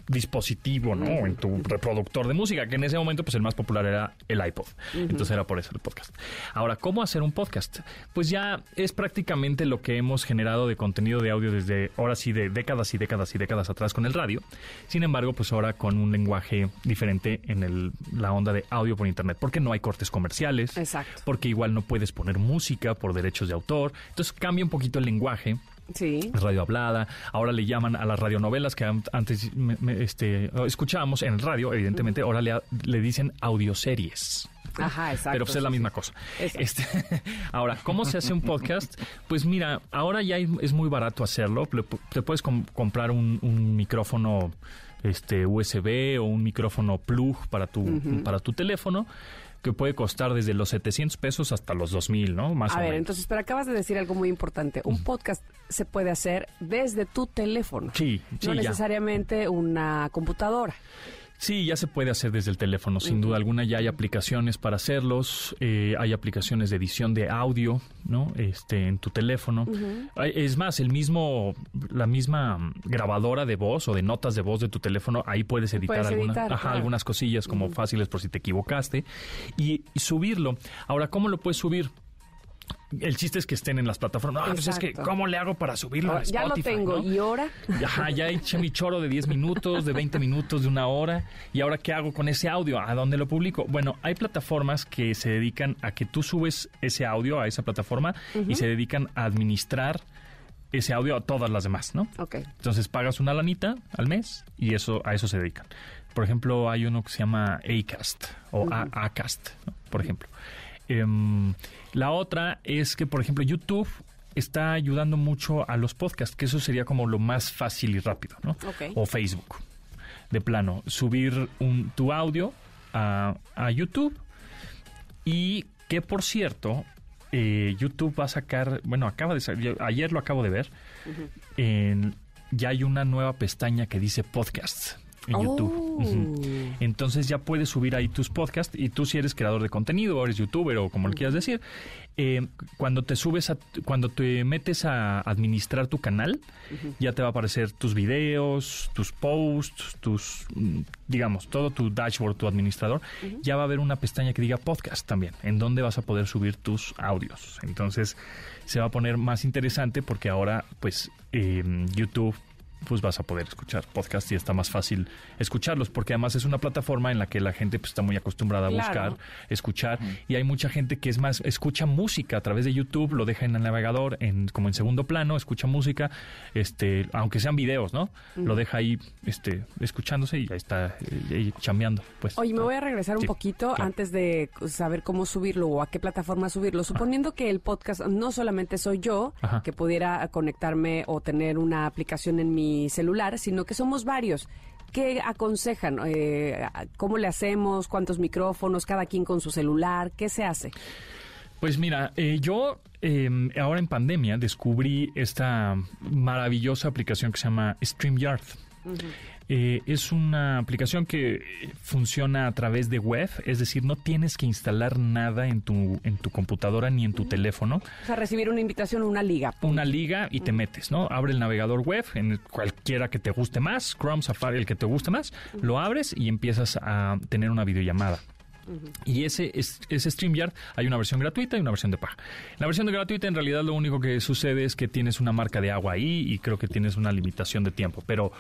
dispositivo, ¿no? En tu reproductor de música, que en ese momento pues el más popular era el iPod. Entonces era por eso el podcast. Ahora, ¿cómo hacer un podcast? Pues ya es prácticamente lo que hemos generado de contenido de audio desde ahora sí de décadas y décadas y décadas atrás con el radio. Sin embargo, pues ahora con un lenguaje diferente en el, la onda de audio por internet, porque no hay cortes comerciales. Exacto. Porque igual no puedes poner música por derechos de autor. Entonces cambia un poquito el lenguaje Sí. Radio hablada. Ahora le llaman a las radionovelas que antes este, escuchábamos en el radio, evidentemente, ahora le, le dicen audioseries. Ajá, exacto. Pero pues es la misma cosa. Este, ahora, ¿cómo se hace un podcast? Pues mira, ahora ya es muy barato hacerlo. Te puedes comprar un, micrófono este USB o un micrófono plug para tu, para tu teléfono que puede costar desde los 700 pesos hasta los 2000, ¿no? Más a ver, entonces, pero acabas de decir algo muy importante. Un podcast se puede hacer desde tu teléfono. Sí, sí No necesariamente una computadora. Sí, ya se puede hacer desde el teléfono, sin duda alguna. Ya hay aplicaciones para hacerlos, eh, hay aplicaciones de edición de audio, ¿no? Este, en tu teléfono. Es más, el mismo, la misma grabadora de voz o de notas de voz de tu teléfono, ahí puedes editar, algunas cosillas como fáciles por si te equivocaste y subirlo. Ahora, ¿cómo lo puedes subir? El chiste es que estén en las plataformas. Ah, pues es que, ¿cómo le hago para subirlo a Spotify? Ya lo tengo. ¿Y ahora? Ya, ya eché mi choro de 10 minutos, de 20 minutos, de una hora. ¿Y ahora qué hago con ese audio? ¿A dónde lo publico? Bueno, hay plataformas que se dedican a que tú subes ese audio a esa plataforma y se dedican a administrar ese audio a todas las demás, ¿no? Ok. Entonces pagas una lanita al mes y eso a eso se dedican. Por ejemplo, hay uno que se llama Acast o Acast, por ejemplo. Em, la otra es que, por ejemplo, YouTube está ayudando mucho a los podcasts, que eso sería como lo más fácil y rápido, ¿no? O Facebook, de plano, subir un, tu audio a, YouTube. Y que por cierto, eh, YouTube va a sacar, bueno, acaba de salir, ayer lo acabo de ver, ya hay una nueva pestaña que dice podcasts en YouTube. Oh. Entonces ya puedes subir ahí tus podcasts y tú si eres creador de contenido o eres youtuber o como le quieras decir, eh, cuando te subes, a, cuando te metes a administrar tu canal, ya te va a aparecer tus videos, tus posts, tus, mm, digamos, todo tu dashboard, tu administrador, ya va a haber una pestaña que diga podcast también, en donde vas a poder subir tus audios. Entonces se va a poner más interesante porque ahora, pues, eh, YouTube pues vas a poder escuchar podcast y está más fácil escucharlos, porque además es una plataforma en la que la gente pues, está muy acostumbrada a buscar, escuchar, y hay mucha gente que es más, escucha música a través de YouTube, lo deja en el navegador en, como en segundo plano, escucha música, este, aunque sean videos, ¿no? Lo deja ahí este, escuchándose y ahí está eh, chambeando. Pues. Oye, me voy a regresar un poquito antes de saber cómo subirlo o a qué plataforma subirlo. Suponiendo que el podcast no solamente soy yo, que pudiera conectarme o tener una aplicación en mi celular, sino que somos varios. ¿Qué aconsejan? Eh, ¿Cómo le hacemos? ¿Cuántos micrófonos? ¿Cada quien con su celular? ¿Qué se hace? Pues mira, eh, yo em, ahora en pandemia descubrí esta maravillosa aplicación que se llama StreamYard. Eh, es una aplicación que funciona a través de web, es decir, no tienes que instalar nada en tu, en tu computadora ni en tu teléfono. O sea, recibir una invitación una liga. Una liga y te metes, ¿no? Abre el navegador web, en cualquiera que te guste más, Chrome, Safari, el que te guste más, lo abres y empiezas a tener una videollamada. Y ese, es, ese StreamYard hay una versión gratuita y una versión de paga. La versión de gratuita en realidad lo único que sucede es que tienes una marca de agua ahí y creo que tienes una limitación de tiempo. Pero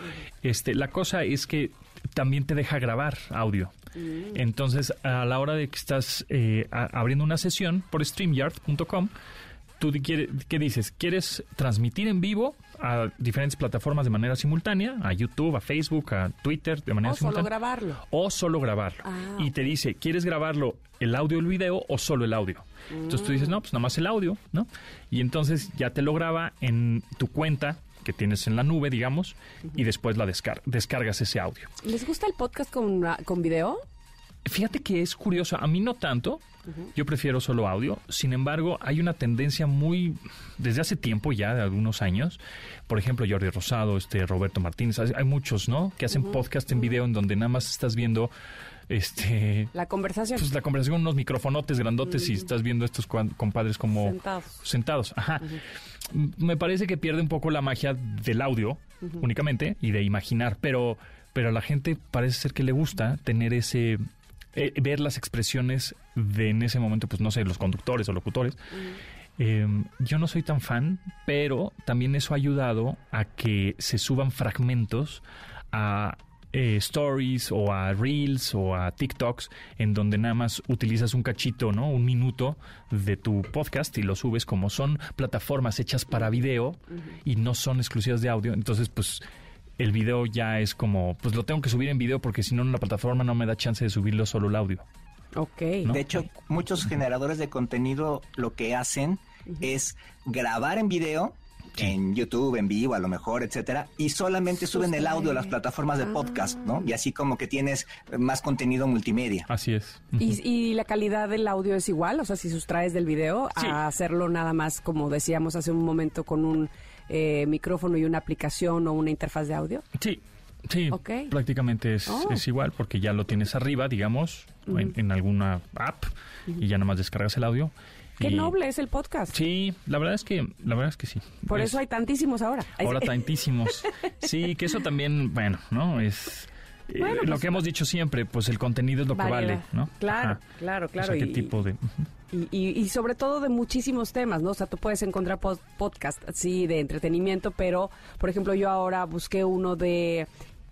este, la cosa es que también te deja grabar audio. Mm. Entonces, a la hora de que estás eh, abriendo una sesión por StreamYard.com, tú quieres, ¿qué dices? ¿Quieres transmitir en vivo a diferentes plataformas de manera simultánea? A YouTube, a Facebook, a Twitter de manera simultánea. O solo grabarlo. O solo grabarlo. Ah. Y te dice, ¿quieres grabarlo el audio o el video o solo el audio? Entonces tú dices, no, pues nada más el audio, ¿no? Y entonces ya te lo graba en tu cuenta que tienes en la nube, digamos, y después la descargas ese audio. ¿Les gusta el podcast con, con video? Fíjate que es curioso, a mí no tanto, yo prefiero solo audio. Sin embargo, hay una tendencia muy, desde hace tiempo ya, de algunos años, por ejemplo, Jordi Rosado, este Roberto Martínez, hay muchos, ¿no? Que hacen podcast en video en donde nada más estás viendo este la conversación. pues la conversación unos microfonotes grandotes y estás viendo estos compadres como sentados. sentados ajá. Me parece que pierde un poco la magia del audio únicamente y de imaginar pero pero a la gente parece ser que le gusta tener ese eh, ver las expresiones de en ese momento, pues no sé, los conductores o locutores. Em, yo no soy tan fan, pero también eso ha ayudado a que se suban fragmentos a eh, stories o a reels o a TikToks en donde nada más utilizas un cachito, ¿no? Un minuto de tu podcast y lo subes como son plataformas hechas para video y no son exclusivas de audio. Entonces, pues el video ya es como, pues lo tengo que subir en video porque si no en la plataforma no me da chance de subirlo solo el audio. Ok. De hecho, muchos generadores de contenido lo que hacen es grabar en video, en YouTube, en vivo, a lo mejor, etcétera, y solamente suben el audio a las plataformas de podcast, ¿no? Y así como que tienes más contenido multimedia. Así es. ¿Y, la calidad del audio es igual? O sea, si sustraes del video a hacerlo nada más, como decíamos hace un momento, con un eh, micrófono y una aplicación o una interfaz de audio? Sí, Sí, prácticamente es, oh. es, igual porque ya lo tienes arriba, digamos, en, alguna app y ya nada más descargas el audio. Qué noble es el podcast. Sí, la verdad es que la verdad es que sí. Por eso hay tantísimos ahora. Ahora tantísimos. Sí, que eso también, bueno, ¿no? Es eh, lo pues que hemos dicho siempre, pues el contenido es lo que vale, ¿no? Claro, claro, claro. ¿qué tipo de...? y, sobre todo de muchísimos temas, ¿no? O sea, tú puedes encontrar podcast, sí, de entretenimiento, pero, por ejemplo, yo ahora busqué uno de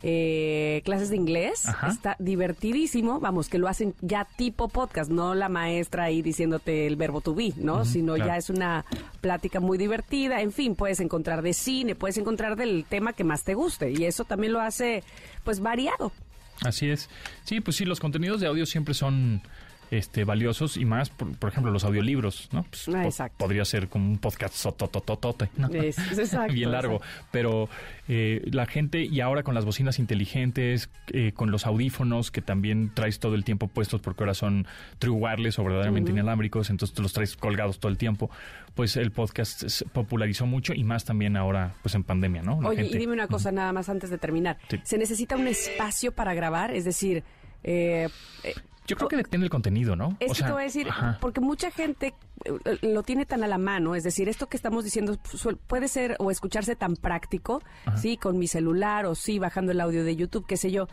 eh, clases de inglés. Está divertidísimo. Vamos, que lo hacen ya tipo podcast, no la maestra ahí diciéndote el verbo to be, ¿no? Sino ya es una plática muy divertida. En fin, puedes encontrar de cine, puedes encontrar del tema que más te guste. Y eso también lo hace, pues, variado. Así es. Sí, pues sí, los contenidos de audio siempre son este, valiosos y más, por, ejemplo, los audiolibros, ¿no? Pues, ah, podría ser como un podcast sototototote, ¿no? Bien largo, pero eh, la gente, y ahora con las bocinas inteligentes, eh, con los audífonos que también traes todo el tiempo puestos porque ahora son true wireless o verdaderamente inalámbricos, entonces los traes colgados todo el tiempo, pues el podcast se popularizó mucho y más también ahora, pues en pandemia, ¿no? Oye, y dime una cosa nada más antes de terminar. ¿Se necesita un espacio para grabar? Es decir, eh, yo creo que depende del contenido, ¿no? Es que te voy a decir, porque mucha gente eh, lo tiene tan a la mano, es decir, esto que estamos diciendo puede ser o escucharse tan práctico, sí, con mi celular o sí, bajando el audio de YouTube, qué sé yo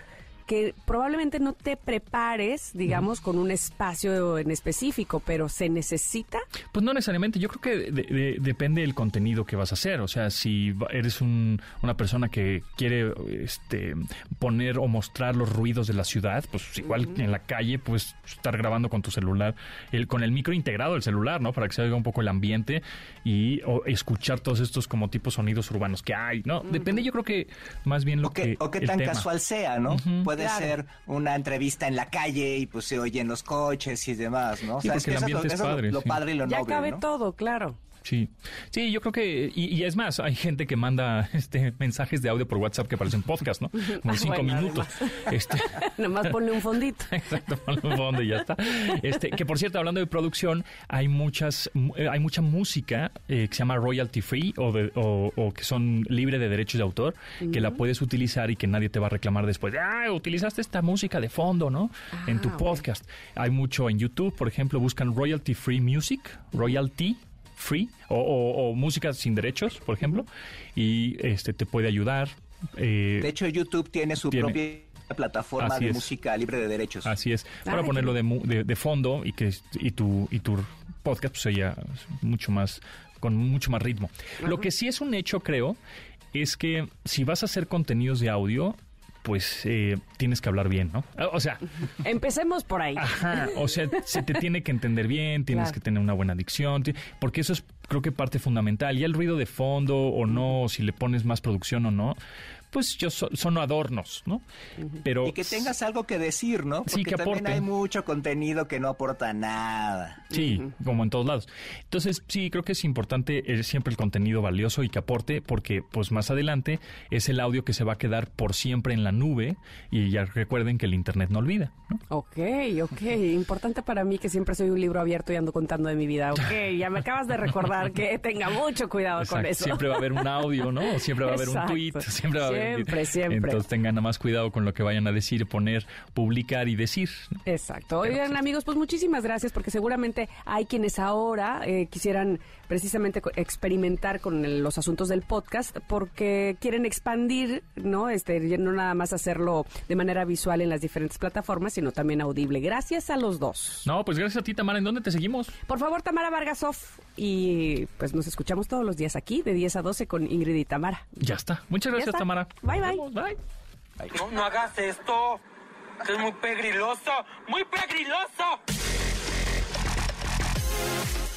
que probablemente no te prepares, digamos, con un espacio en específico, pero ¿se necesita? Pues no necesariamente. Yo creo que depende del contenido que vas a hacer. O sea, si eres una persona que quiere este, poner o mostrar los ruidos de la ciudad, pues igual en la calle, pues estar grabando con tu celular, el, con el micro integrado del celular, ¿no? Para que se oiga un poco el ambiente y escuchar todos estos como tipos sonidos urbanos que hay, ¿no? Depende, yo creo que más bien lo que... O que tan casual sea, ¿no? Puede ser una entrevista en la calle y pues se oyen los coches y demás, ¿no? O sea, es que eso, es lo, padre, lo, padre y lo ya cabe todo, claro. Sí, sí, yo creo que, y, es más, hay gente que manda este mensajes de audio por WhatsApp que parecen podcast, ¿no? Como cinco minutos. Este... Nomás ponle un fondito. Exacto, ponle un fondo y ya está. Este, que por cierto, hablando de producción, hay muchas, eh, hay mucha música eh, que se llama royalty free o, o, que son libre de derechos de autor, que la puedes utilizar y que nadie te va a reclamar después. Ah, utilizaste esta música de fondo, ¿no? en tu ah, podcast. Hay mucho en YouTube, por ejemplo, buscan royalty free music, royalty free o, música sin derechos, por ejemplo, y este te puede ayudar. Eh, de hecho, YouTube tiene su propia plataforma de música libre de derechos. Así es. Para ponerlo de, de, fondo y que y tu y tu podcast pues sea mucho más con mucho más ritmo. Lo que sí es un hecho, creo, es que si vas a hacer contenidos de audio, pues eh, tienes que hablar bien, ¿no? O sea... Empecemos por ahí. Ajá, o sea, se te tiene que entender bien, tienes que tener una buena dicción, porque eso es creo que parte fundamental. Y el ruido de fondo o no, si le pones más producción o no, pues yo son adornos, ¿no? Pero y que tengas algo que decir, ¿no? Porque sí, que también hay mucho contenido que no aporta nada. Sí, como en todos lados. Entonces, sí, creo que es importante es siempre el contenido valioso y que aporte, porque pues más adelante es el audio que se va a quedar por siempre en la nube y ya recuerden que el internet no olvida. ¿no? Ok, ok. Importante para mí que siempre soy un libro abierto y ando contando de mi vida. Ok, ya me acabas de recordar que tenga mucho cuidado con eso. Siempre va a haber un audio, ¿no? Siempre va a haber un tweet, siempre va a haber Siempre, siempre. Entonces tengan más cuidado con lo que vayan a decir, poner, publicar y decir. Exacto. Oigan, pues, amigos, pues muchísimas gracias porque seguramente hay quienes ahora eh, quisieran precisamente experimentar con los asuntos del podcast porque quieren expandir, ¿no? Este, no nada más hacerlo de manera visual en las diferentes plataformas, sino también audible. Gracias a los dos. No, pues gracias a ti, Tamara. ¿En dónde te seguimos? Por favor, Tamara Vargasov. Y pues nos escuchamos todos los días aquí, de 10 a 12 con Ingrid y Tamara. Ya está. Muchas gracias, Tamara. Bye, bye. bye. No, no hagas esto. Es muy pegriloso. Muy pegriloso.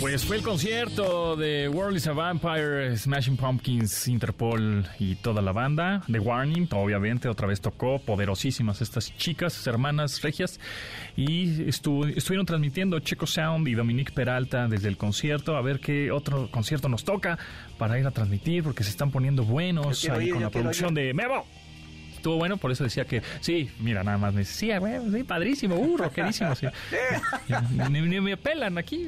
Pues fue el concierto de World is a Vampire, Smashing Pumpkins, Interpol y toda la banda. The Warning, obviamente, otra vez tocó. Poderosísimas estas chicas, hermanas regias. Y estuvieron transmitiendo Checo Sound y Dominique Peralta desde el concierto. A ver qué otro concierto nos toca para ir a transmitir, porque se están poniendo buenos ahí con la producción de Memo estuvo bueno, por eso decía que sí, mira, nada más me decía, güey, sí, padrísimo, uh, rockerísimo, sí. ni, me pelan aquí,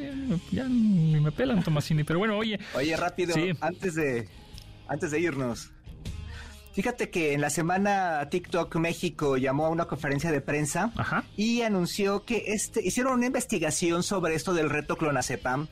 ya ni me pelan, Tomasini, pero bueno, oye. Oye, rápido, antes de antes de irnos. Fíjate que en la semana TikTok México llamó a una conferencia de prensa y anunció que este hicieron una investigación sobre esto del reto clonazepam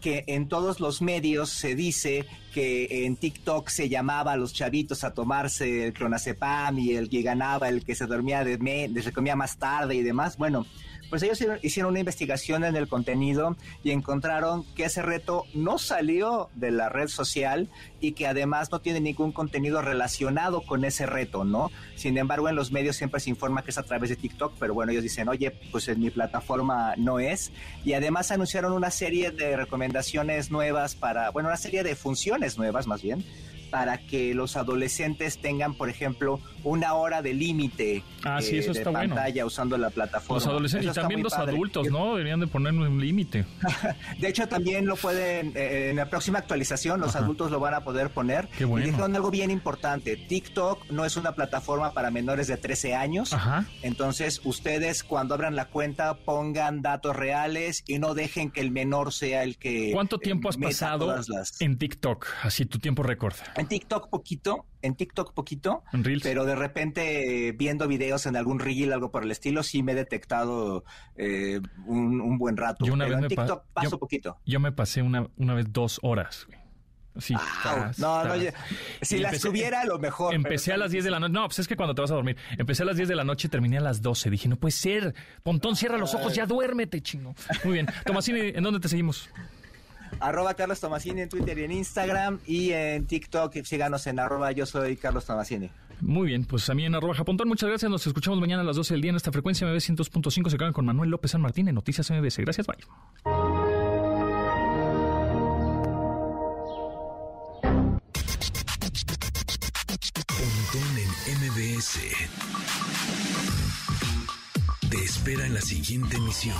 que en todos los medios se dice que en TikTok se llamaba a los chavitos a tomarse el clonazepam y el que ganaba el que se dormía de se comía más tarde y demás. Bueno, Pues ellos hicieron una investigación en el contenido y encontraron que ese reto no salió de la red social y que además no tiene ningún contenido relacionado con ese reto, ¿no? Sin embargo, en los medios siempre se informa que es a través de TikTok, pero bueno, ellos dicen, oye, pues en mi plataforma no es. Y además anunciaron una serie de recomendaciones nuevas para, bueno, una serie de funciones nuevas más bien, para que los adolescentes tengan, por ejemplo, una hora de límite ah, eh, de pantalla usando la plataforma. Los adolescentes y también los adultos, ¿no? Deberían de poner un límite. de hecho, también lo pueden, eh, en la próxima actualización, los adultos lo van a poder poner. Qué bueno. Y dijeron algo bien importante. TikTok no es una plataforma para menores de 13 años. Ajá. Entonces, ustedes cuando abran la cuenta pongan datos reales y no dejen que el menor sea el que... ¿Cuánto tiempo has pasado en TikTok? Así tu tiempo récord. En TikTok poquito, en TikTok poquito, pero de repente viendo videos en algún reel, algo por el estilo, sí me he detectado eh, un, buen rato. Yo una vez en TikTok paso poquito. Yo me pasé una, una vez dos horas. Sí, no, no, si la subiera, lo mejor. Empecé a las 10 de la noche. No, pues es que cuando te vas a dormir. Empecé a las 10 de la noche terminé a las 12. Dije, no puede ser. Pontón, cierra los ojos, ya duérmete, chino. Muy bien. Tomasini, ¿en dónde te seguimos? Arroba Carlos Tomasini en Twitter y en Instagram y en TikTok síganos en arroba yo soy Carlos Tomasini. Muy bien, pues a mí en arroba Japontón, muchas gracias, nos escuchamos mañana a las 12 del día en esta frecuencia MB 100.5, se quedan con Manuel López San Martín en Noticias MBS. Gracias, bye. Pontón en MBS. Te espera en la siguiente emisión.